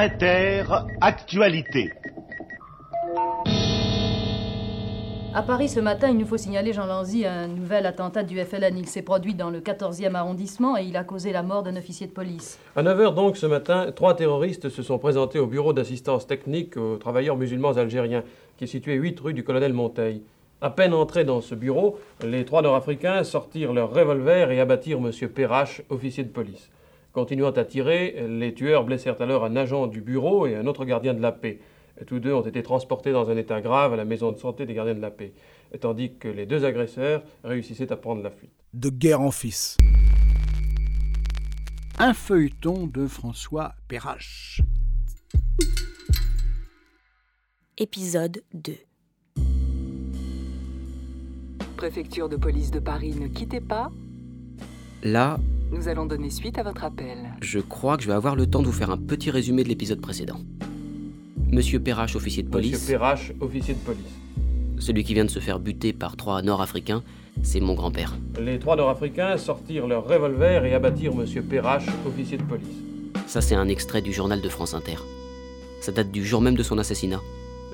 Inter-actualité. À Paris ce matin, il nous faut signaler, Jean Lanzy, un nouvel attentat du FLN. Il s'est produit dans le 14e arrondissement et il a causé la mort d'un officier de police. À 9h donc ce matin, trois terroristes se sont présentés au bureau d'assistance technique aux travailleurs musulmans algériens, qui est situé 8 rue du colonel Monteil. À peine entrés dans ce bureau, les trois Nord-Africains sortirent leurs revolvers et abattirent M. Perrache, officier de police. Continuant à tirer, les tueurs blessèrent alors un agent du bureau et un autre gardien de la paix. Tous deux ont été transportés dans un état grave à la maison de santé des gardiens de la paix, tandis que les deux agresseurs réussissaient à prendre la fuite. De guerre en fils. Un feuilleton de François Perrache. Épisode 2 Préfecture de police de Paris, ne quittez pas. Là, Nous allons donner suite à votre appel. je crois que je vais avoir le temps de vous faire un petit résumé de l'épisode précédent. Monsieur Perrache, officier de police, Monsieur Perrache, officier de police. celui qui vient de se faire buter par trois Nord-Africains, c'est mon grand-père. Les trois Nord-Africains sortirent leurs revolvers et abattirent M. Perrache, officier de police. Ça, c'est un extrait du journal de France Inter. Ça date du jour même de son assassinat,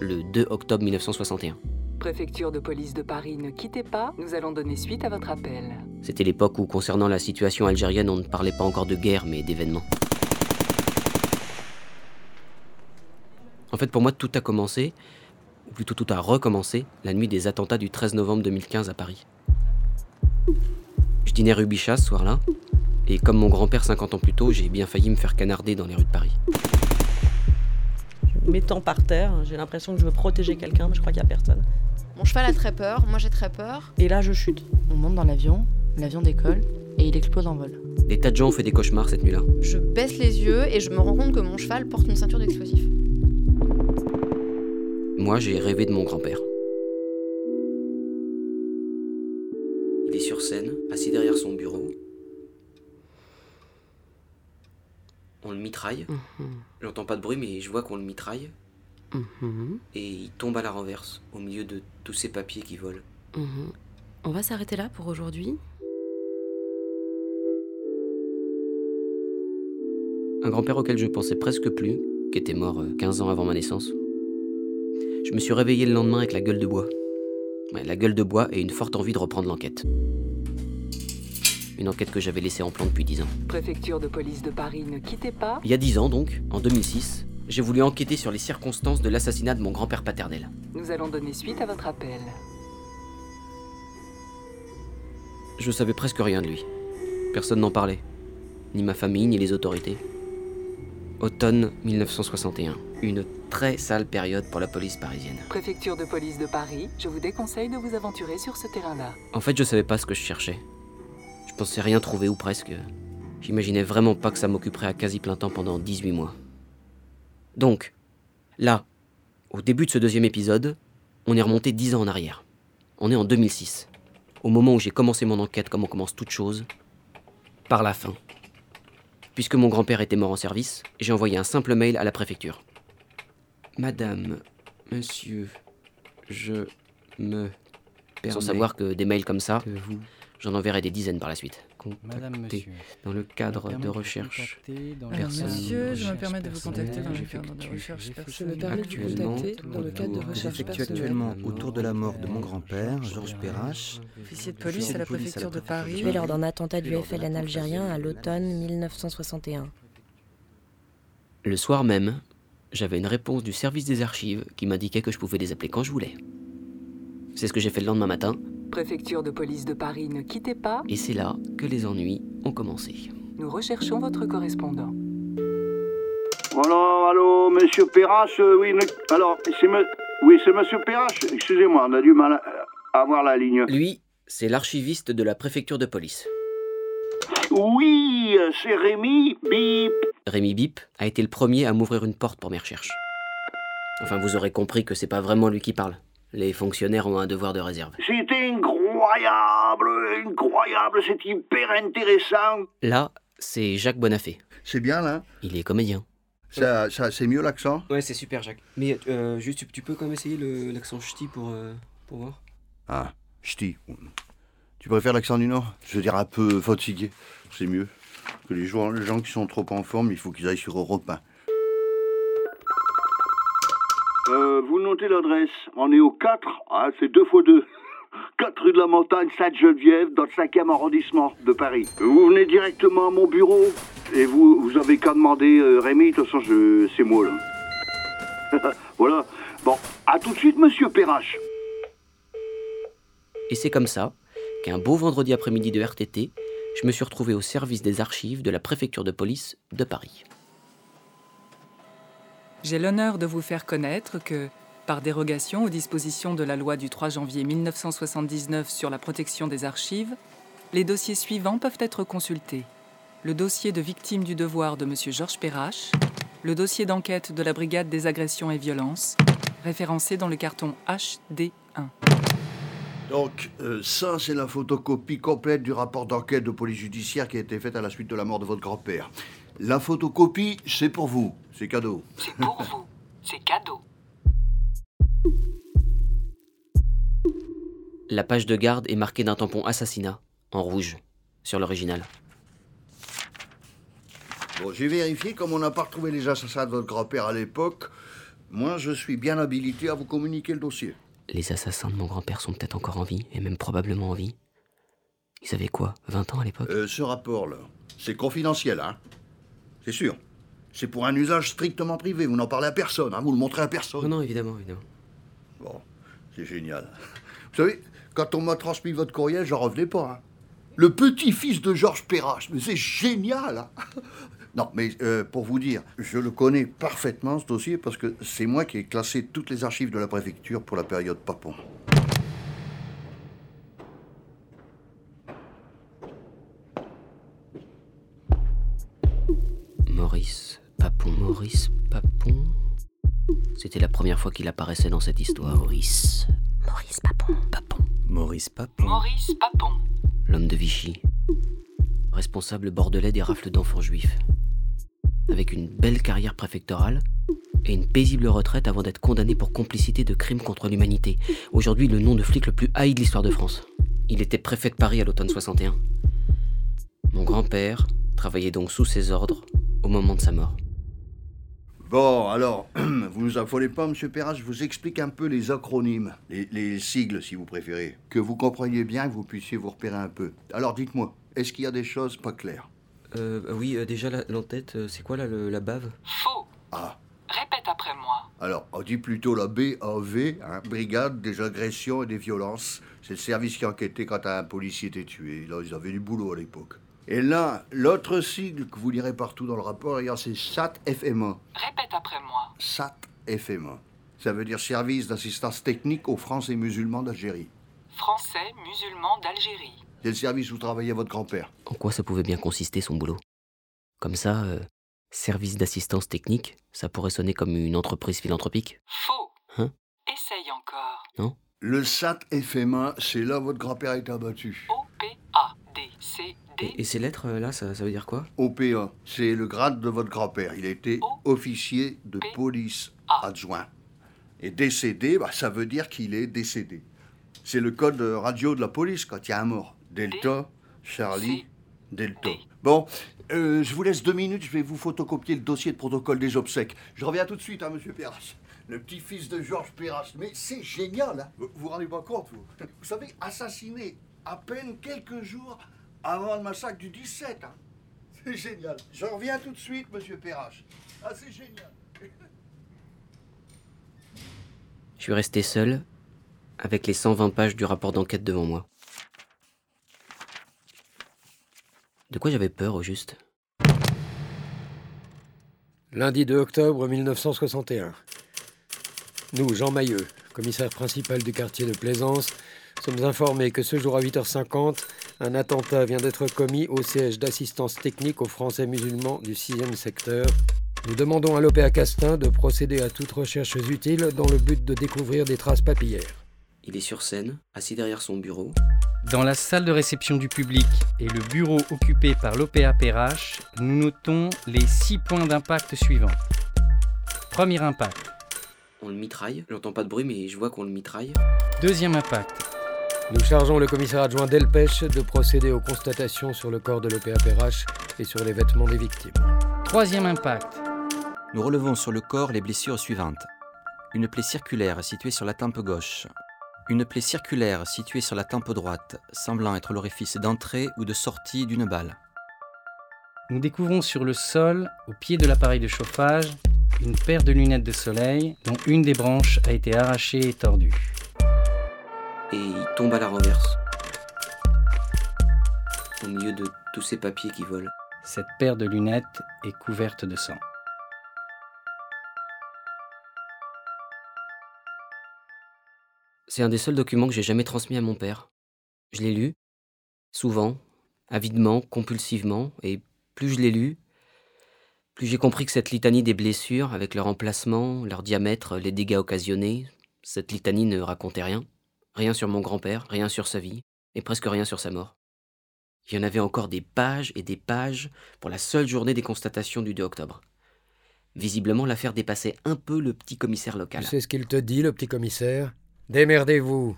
le 2 octobre 1961. Préfecture de police de Paris, ne quittez pas. Nous allons donner suite à votre appel. C'était l'époque où, concernant la situation algérienne, on ne parlait pas encore de guerre, mais d'événements. En fait, pour moi, tout a commencé, ou plutôt tout a recommencé, la nuit des attentats du 13 novembre 2015 à Paris. Je dînais rue Bichat ce soir-là, et comme mon grand-père 50 ans plus tôt, j'ai bien failli me faire canarder dans les rues de Paris. M'étends par terre, j'ai l'impression que je veux protéger quelqu'un, mais je crois qu'il n'y a personne. Mon cheval a très peur, moi j'ai très peur. Et là, je chute. On monte dans l'avion, l'avion décolle et il explose en vol. Des tas de gens ont fait des cauchemars cette nuit-là. Je baisse les yeux et je me rends compte que mon cheval porte une ceinture d'explosifs. Moi, j'ai rêvé de mon grand-père. Mitraille. J'entends pas de bruit, mais je vois qu'on le mitraille. Et il tombe à la renverse, au milieu de tous ces papiers qui volent. Mhm. On va s'arrêter là pour aujourd'hui. Un grand-père auquel je pensais presque plus, qui était mort euh, 15 ans avant ma naissance. Je me suis réveillé le lendemain avec la gueule de bois. Ouais, la gueule de bois et une forte envie de reprendre l'enquête. Une enquête que j'avais laissée en plan depuis 10 ans. Préfecture de police de Paris, ne quittez pas. Il y a 10 ans donc, en 2006, j'ai voulu enquêter sur les circonstances de l'assassinat de mon grand-père paternel. Nous allons donner suite à votre appel. Je savais presque rien de lui. Personne n'en parlait. Ni ma famille, ni les autorités. Automne 1961. Une très sale période pour la police parisienne. Préfecture de police de Paris, je vous déconseille de vous aventurer sur ce terrain-là. En fait, je savais pas ce que je cherchais. Je pensais rien trouver ou presque. J'imaginais vraiment pas que ça m'occuperait à quasi plein temps pendant 18 mois. Donc, là, au début de ce deuxième épisode, on est remonté 10 ans en arrière. On est en 2006. Au moment où j'ai commencé mon enquête, comme on commence toute chose, par la fin. Puisque mon grand-père était mort en service, j'ai envoyé un simple mail à la préfecture. Madame, monsieur, je me sans savoir que des mails comme ça, vous j'en enverrai des dizaines par la suite. Madame, Contacter monsieur. dans le cadre permets de vous recherche. contacter dans le Personne. cadre de Monsieur, je me permets de vous contacter dans le personnelle. cadre de recherche personnelle. Je me permets de vous Actuellement, contacter dans le cadre de recherche personnelle. actuellement autour de la mort de mon grand-père, Georges Perrache. Officier de police à la préfecture de Paris. Tué lors d'un attentat du FLN algérien à l'automne 1961. Le soir même, j'avais une réponse du service des archives qui m'indiquait que je pouvais les appeler quand je voulais. C'est ce que j'ai fait le lendemain matin, Préfecture de police de Paris, ne quittez pas. et c'est là que les ennuis ont commencé. Nous recherchons votre correspondant. Alors, allô, monsieur Perrache, euh, oui, ne- alors, c'est me... Oui, c'est monsieur Perrache, excusez-moi, on a du mal à à avoir la ligne. Lui, c'est l'archiviste de la préfecture de police. Oui, euh, c'est Rémi, bip. Rémi Bip a été le premier à m'ouvrir une porte pour mes recherches. Enfin, vous aurez compris que c'est pas vraiment lui qui parle. Les fonctionnaires ont un devoir de réserve. C'était incroyable, incroyable, c'est hyper intéressant. Là, c'est Jacques Bonafé. C'est bien là Il est comédien. ça, ça, C'est mieux l'accent Ouais, c'est super, Jacques. Mais euh, juste, tu, peux quand même essayer l'accent ch'ti pour, pour voir? Ah, ch'ti. Tu préfères l'accent du Nord? Je veux dire un peu fatigué. C'est mieux. Que les gens, les gens qui sont trop en forme, il faut qu'ils aillent sur Europe 1. Noter l'adresse. On est au 4, ah, c'est 2 fois 2. 4 rue de la Montagne, Sainte-Geneviève, dans le 5e arrondissement de Paris. Vous venez directement à mon bureau et vous, vous avez qu'à demander euh, Rémi, de toute façon, c'est moi, là. voilà. Bon, à tout de suite, monsieur Perrache. Et c'est comme ça qu'un beau vendredi après-midi de RTT, je me suis retrouvé au service des archives de la préfecture de police de Paris. J'ai l'honneur de vous faire connaître que, par dérogation aux dispositions de la loi du 3 janvier 1979 sur la protection des archives, les dossiers suivants peuvent être consultés. Le dossier de victime du devoir de M. Georges Perrache, le dossier d'enquête de la Brigade des agressions et violences, référencé dans le carton HD1. Donc, euh, ça, c'est la photocopie complète du rapport d'enquête de police judiciaire qui a été faite à la suite de la mort de votre grand-père. La photocopie, c'est pour vous. C'est cadeau. C'est pour vous. C'est cadeau. La page de garde est marquée d'un tampon assassinat, en rouge, sur l'original. Bon, j'ai vérifié, comme on n'a pas retrouvé les assassins de votre grand-père à l'époque, moi, je suis bien habilité à vous communiquer le dossier. Les assassins de mon grand-père sont peut-être encore en vie, et même probablement en vie. Ils avaient quoi 20 ans à l'époque? Euh, ce rapport-là, c'est confidentiel, hein C'est sûr. C'est pour un usage strictement privé. Vous n'en parlez à personne, hein Vous le montrez à personne. Non, non, évidemment, évidemment. Bon, c'est génial. Vous savez, quand on m'a transmis votre courriel, j'en revenais pas, hein Le petit-fils de Georges Perrache, mais c'est génial hein Non, mais euh, pour vous dire, je le connais parfaitement, ce dossier, parce que c'est moi qui ai classé toutes les archives de la préfecture pour la période Papon. Première fois qu'il apparaissait dans cette histoire. Maurice. Maurice Papon. Papon. Maurice Papon. Maurice Papon. L'homme de Vichy. Responsable bordelais des rafles d'enfants juifs. Avec une belle carrière préfectorale et une paisible retraite avant d'être condamné pour complicité de crimes contre l'humanité. Aujourd'hui, le nom de flic le plus haï de l'histoire de France. Il était préfet de Paris à l'automne 61. Mon grand-père travaillait donc sous ses ordres au moment de sa mort. Bon, alors, vous nous affolez pas, monsieur Perras, je vous explique un peu les acronymes, les, les sigles, si vous préférez, que vous compreniez bien, que vous puissiez vous repérer un peu. Alors, dites-moi, est-ce qu'il y a des choses pas claires Euh, oui, euh, déjà, la- l'entête, euh, c'est quoi là, le- la bave? Faux. Ah, Répète après moi. alors, on dit plutôt la BAV, hein, Brigade des agressions et des violences. C'est le service qui enquêtait quand un policier était tué. Là, ils avaient du boulot à l'époque. Et là, l'autre sigle que vous lirez partout dans le rapport, c'est SAT-FMA. Répète après moi. SAT-FMA. Ça veut dire Service d'assistance technique aux Français musulmans d'Algérie. Français musulman d'Algérie. C'est le service où travaillait votre grand-père. En quoi ça pouvait bien consister son boulot? Comme ça, euh, service d'assistance technique, ça pourrait sonner comme une entreprise philanthropique? Faux. Hein? Essaye encore. Le SAT-FMA, c'est là où votre grand-père a été abattu. Et, et ces lettres euh, là, ça, ça veut dire quoi? OPA, c'est le grade de votre grand-père. Il a été officier de police adjoint. Et décédé, bah, ça veut dire qu'il est décédé. C'est le code radio de la police quand il y a un mort. Delta, Charlie, Delta. Bon, euh, je vous laisse deux minutes, je vais vous photocopier le dossier de protocole des obsèques. Je reviens tout de suite, hein, monsieur Perras. Le petit-fils de Georges Perras. Mais c'est génial, hein Vous vous rendez pas compte, vous Vous savez, assassiné à peine quelques jours avant le massacre du 17. hein. C'est génial. Je reviens tout de suite, monsieur Perras. Ah, c'est génial. Je suis resté seul, avec les 120 pages du rapport d'enquête devant moi. De quoi j'avais peur au juste? Lundi 2 octobre 1961. Nous, Jean Mailleux, commissaire principal du quartier de Plaisance, sommes informés que ce jour à 8h50, un attentat vient d'être commis au siège d'assistance technique aux Français musulmans du 6e secteur. Nous demandons à l'OPA Castin de procéder à toutes recherches utiles dans le but de découvrir des traces papillaires. Il est sur scène, assis derrière son bureau. Dans la salle de réception du public et le bureau occupé par l'OPA PRH, nous notons les six points d'impact suivants. Premier impact. On le mitraille. J'entends pas de bruit, mais je vois qu'on le mitraille. Deuxième impact. Nous chargeons le commissaire adjoint Delpech de procéder aux constatations sur le corps de l'OPA PRH et sur les vêtements des victimes. Troisième impact. Nous relevons sur le corps les blessures suivantes. Une plaie circulaire située sur la tempe gauche. Une plaie circulaire située sur la tempe droite, semblant être l'orifice d'entrée ou de sortie d'une balle. Nous découvrons sur le sol, au pied de l'appareil de chauffage, une paire de lunettes de soleil dont une des branches a été arrachée et tordue. Et il tombe à la renverse. Au milieu de tous ces papiers qui volent. Cette paire de lunettes est couverte de sang. C'est un des seuls documents que j'ai jamais transmis à mon père. Je l'ai lu, souvent, avidement, compulsivement, et plus je l'ai lu, plus j'ai compris que cette litanie des blessures, avec leur emplacement, leur diamètre, les dégâts occasionnés, cette litanie ne racontait rien. Rien sur mon grand-père, rien sur sa vie, et presque rien sur sa mort. Il y en avait encore des pages et des pages pour la seule journée des constatations du 2 octobre. Visiblement, l'affaire dépassait un peu le petit commissaire local. Tu sais ce qu'il te dit, le petit commissaire? Démerdez-vous.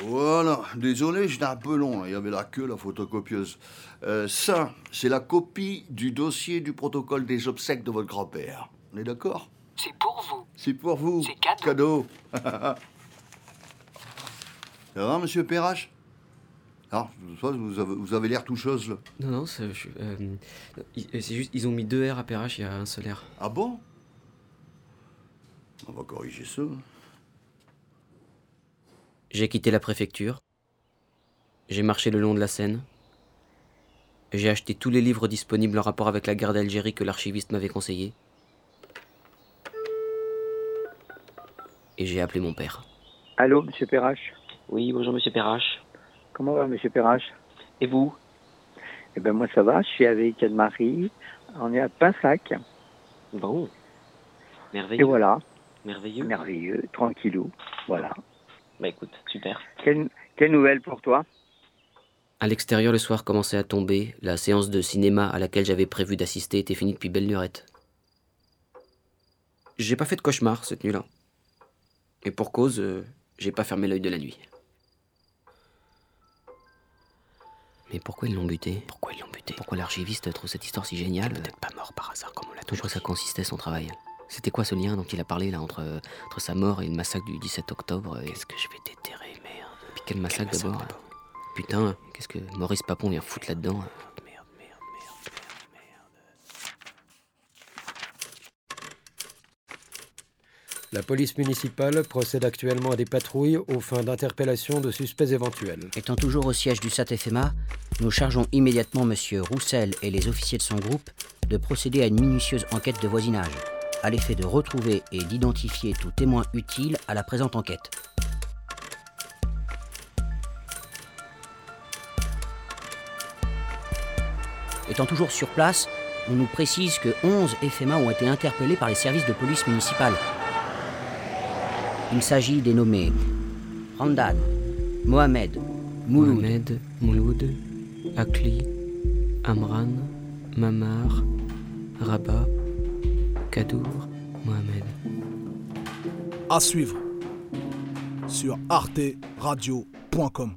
Voilà, désolé, j'étais un peu long, là. il y avait la queue, la photocopieuse. Euh, ça, c'est la copie du dossier du protocole des obsèques de votre grand-père. On est d'accord? C'est pour vous. C'est pour vous. C'est cadeau. Cadeau. Ça va, monsieur Perrache? Ah, vous avez, vous avez l'air tout chose, là. Non, non, c'est euh, c'est juste, ils ont mis deux R à Perrache, il y a un seul R. Ah bon? On va corriger ça. J'ai quitté la préfecture. J'ai marché le long de la Seine. J'ai acheté tous les livres disponibles en rapport avec la guerre d'Algérie que l'archiviste m'avait conseillé. Et j'ai appelé mon père. Allô, monsieur Perrache? Oui, bonjour Monsieur Perrache. Comment va, monsieur Perrache? Et vous? Eh ben moi, ça va. Je suis avec Anne-Marie. On est à Pinsac. Bon. Merveilleux. Et voilà. Merveilleux. Merveilleux, tranquillou. Voilà. Bah écoute, super. Quelle, quelle nouvelle pour toi? À l'extérieur, le soir commençait à tomber. La séance de cinéma à laquelle j'avais prévu d'assister était finie depuis belle lurette. J'ai pas fait de cauchemar cette nuit-là. Et pour cause, euh, j'ai pas fermé l'œil de la nuit. Mais pourquoi ils l'ont buté? Pourquoi ils l'ont buté? Pourquoi l'archiviste trouve cette histoire si géniale? Peut-être pas mort par hasard comme on l'a toujours. En quoi ça consistait son travail? C'était quoi ce lien dont il a parlé là entre, entre sa mort et le massacre du 17 octobre Qu'est-ce que je vais déterrer, merde? Puis quel massacre d'abord Putain, qu'est-ce que Maurice Papon vient foutre là-dedans? La police municipale procède actuellement à des patrouilles aux fins d'interpellation de suspects éventuels. Étant toujours au siège du SAT-FMA, nous chargeons immédiatement M. Roussel et les officiers de son groupe de procéder à une minutieuse enquête de voisinage, à l'effet de retrouver et d'identifier tout témoin utile à la présente enquête. Étant toujours sur place, on nous précise que 11 FMA ont été interpellés par les services de police municipale. Il s'agit des nommés Randan, Mohamed, Mouloud, Mohamed, Mouloud, Akli, Amran, Mamar, Rabat, Kadour, Mohamed. À suivre sur arteradio.com.